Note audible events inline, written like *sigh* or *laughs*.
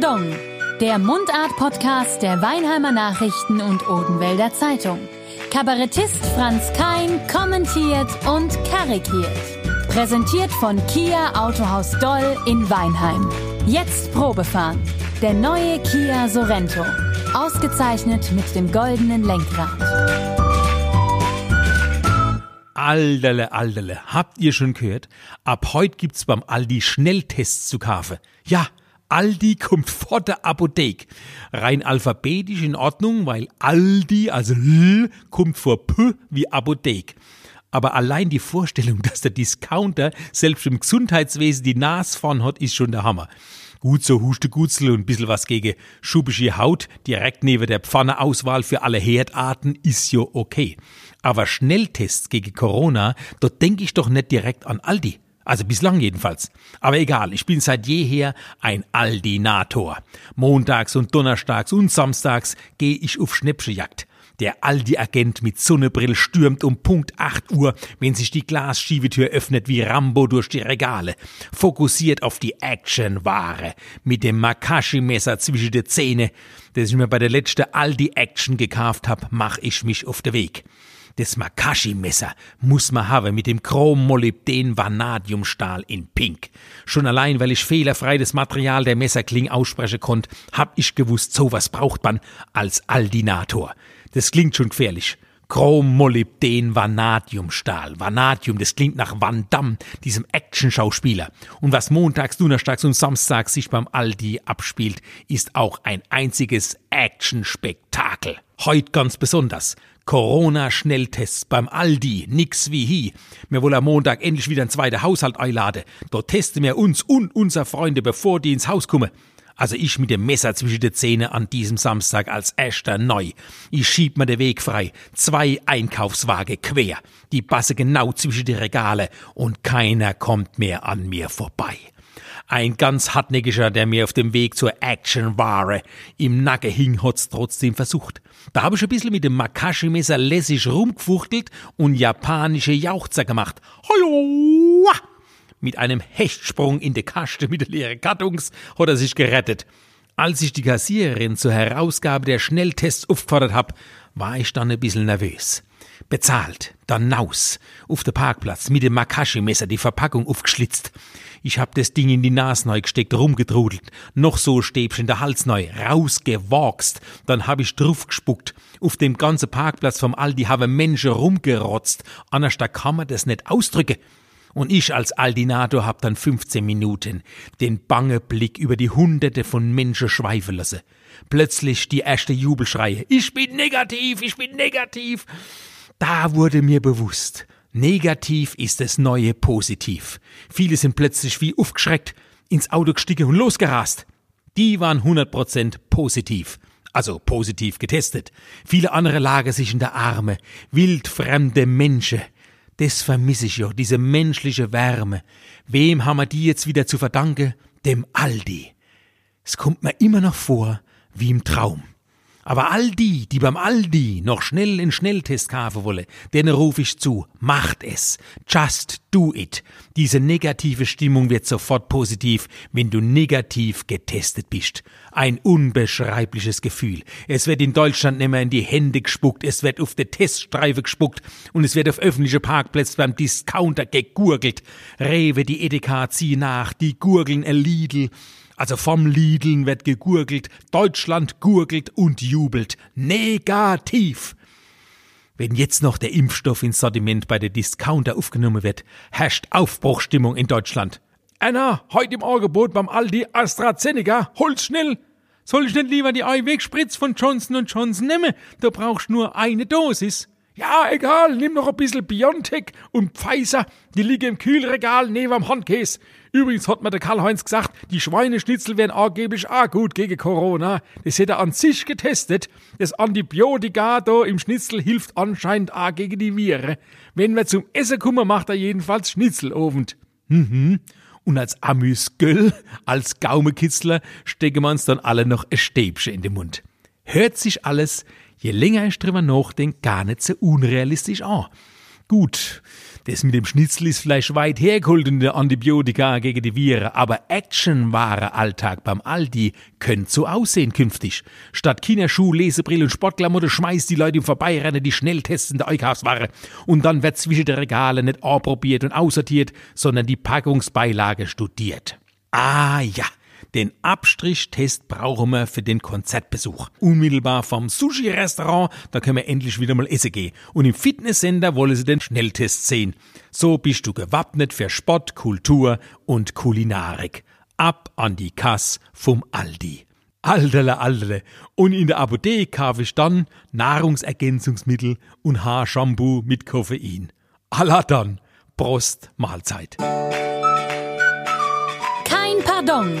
Pardon, der Mundart-Podcast der Weinheimer Nachrichten und Odenwälder Zeitung. Kabarettist Franz Kein kommentiert und karikiert. Präsentiert von Kia Autohaus Doll in Weinheim. Jetzt Probefahren. Der neue Kia Sorento. Ausgezeichnet mit dem goldenen Lenkrad. Alderle, alderle, habt ihr schon gehört? Ab heute gibt's beim Aldi Schnelltests zu kaufen. Ja, Aldi kommt vor der Apotheke. Rein alphabetisch in Ordnung, weil Aldi, also L, kommt vor P wie Apotheke. Aber allein die Vorstellung, *laughs* dass der Discounter selbst im Gesundheitswesen die Nase vorn hat, ist schon der Hammer. Gut so Huste Gutzel und bisschen was gegen schubische Haut, direkt neben der Pfanneauswahl für alle Herdarten ist ja okay. Aber Schnelltests gegen Corona, dort denke ich doch nicht direkt an Aldi. Also bislang jedenfalls. Aber egal, ich bin seit jeher ein Aldinator. Montags und Donnerstags und Samstags gehe ich auf Schnäppchenjagd. Der Aldi-Agent mit Sonnebrill stürmt um Punkt 8 Uhr, wenn sich die Glasschiebetür öffnet wie Rambo durch die Regale. Fokussiert auf die Action-Ware. Mit dem Makashi-Messer zwischen den Zähne, das ich mir bei der letzten Aldi-Action gekauft hab, mach ich mich auf den Weg. Das Makashi-Messer muss man haben mit dem Chrom-Molybden Vanadiumstahl in Pink. Schon allein, weil ich fehlerfrei das Material der Messerkling aussprechen konnte, hab ich gewusst, sowas braucht man als Aldinator. Das klingt schon gefährlich. Chrom-Molybden Vanadiumstahl. Vanadium, das klingt nach Van Damme, diesem Action-Schauspieler. Und was montags, donnerstags und samstags sich beim Aldi abspielt, ist auch ein einziges Action-Spektakel. Heut ganz besonders. Corona-Schnelltests beim Aldi, nix wie hi. Mir wohl am Montag endlich wieder ein zweiter Haushalt einlade. Dort testen wir uns und unser Freunde, bevor die ins Haus kommen. Also ich mit dem Messer zwischen den Zähne an diesem Samstag als erster neu. Ich schieb mir den Weg frei. Zwei Einkaufswagen quer. Die Basse genau zwischen die Regale und keiner kommt mehr an mir vorbei. Ein ganz hartnäckiger, der mir auf dem Weg zur Action-Ware im Nacken hing, hat's trotzdem versucht. Da habe ich ein bisschen mit dem Makashi-Messer lässig rumgefuchtelt und japanische Jauchzer gemacht. Hallo! Mit einem Hechtsprung in die Kaste mit den leeren Kartons hat er sich gerettet. Als ich die Kassiererin zur Herausgabe der Schnelltests aufgefordert hab, war ich dann ein bisschen nervös. Bezahlt, dann naus, auf der Parkplatz, mit dem Makashi-Messer die Verpackung aufgeschlitzt. Ich hab das Ding in die Nase neu gesteckt, rumgedrudelt, noch so Stäbchen der Hals neu, rausgewachst, dann hab ich drauf gespuckt. Auf dem ganzen Parkplatz vom Aldi haben Menschen rumgerotzt, anders da kann man das nicht ausdrücken. Und ich als Aldinator hab dann 15 Minuten den bange Blick über die Hunderte von Menschen schweifen lassen. Plötzlich die erste Jubelschreie. Ich bin negativ, ich bin negativ. Da wurde mir bewusst, negativ ist das neue Positiv. Viele sind plötzlich wie aufgeschreckt ins Auto gestiegen und losgerast. Die waren 100% positiv. Also positiv getestet. Viele andere lagen sich in der Arme. Wildfremde Menschen. Das vermisse ich ja, diese menschliche Wärme. Wem haben wir die jetzt wieder zu verdanken? Dem Aldi. Es kommt mir immer noch vor wie im Traum. Aber all die, die beim Aldi noch schnell in Schnelltest kaufen wollen, denen rufe ich zu, macht es. Just do it. Diese negative Stimmung wird sofort positiv, wenn du negativ getestet bist. Ein unbeschreibliches Gefühl. Es wird in Deutschland nicht mehr in die Hände gespuckt, es wird auf die Teststreife gespuckt und es wird auf öffentliche Parkplätze beim Discounter gegurgelt. Rewe, die Edeka ziehen nach, die gurgeln ein Lidl. Also vom Lideln wird gegurgelt, Deutschland gurgelt und jubelt. Negativ! Wenn jetzt noch der Impfstoff ins Sortiment bei der Discounter aufgenommen wird, herrscht Aufbruchstimmung in Deutschland. Anna, heute im Angebot beim Aldi AstraZeneca, hol's schnell! Soll ich nicht lieber die Einwegspritz von Johnson Johnson nehmen? Da brauchst nur eine Dosis. Ja, egal, nimm noch ein bisschen Biontech und Pfizer, die liegen im Kühlregal neben am Handkäse. Übrigens hat mir der Karl-Heinz gesagt, die Schweineschnitzel wären angeblich auch gut gegen Corona. Das hätte er an sich getestet. Das Antibiotika da im Schnitzel hilft anscheinend auch gegen die Viren. Wenn wir zum Essen kommen, macht er jedenfalls Schnitzelofen. Mhm. Und als Amüsgöll, als Gaumekitzler, stecken wir uns dann alle noch ein Stäbchen in den Mund. Hört sich alles je länger ich drüber nachdenke, gar nicht so unrealistisch an. Gut, Das mit dem Schnitzel ist vielleicht weit hergeholt und der Antibiotika gegen die Viren, aber Actionware Alltag beim Aldi könnte so aussehen künftig. Statt Kinderschuh, Lesebrille und Sportklamotte schmeißt die Leute im Vorbeirennen die Schnelltests in der Einkaufsware und dann wird zwischen den Regalen nicht anprobiert und aussortiert, sondern die Packungsbeilage studiert. Ah ja, den Abstrichtest brauchen wir für den Konzertbesuch. Unmittelbar vom Sushi-Restaurant, da können wir endlich wieder mal essen gehen. Und im Fitnesscenter wollen sie den Schnelltest sehen. So bist du gewappnet für Sport, Kultur und Kulinarik. Ab an die Kass vom Aldi. Alterle, alterle. Und in der Apotheke kaufe ich dann Nahrungsergänzungsmittel und Haarshampoo mit Koffein. Allah dann. Prost, Mahlzeit. Kein Pardon.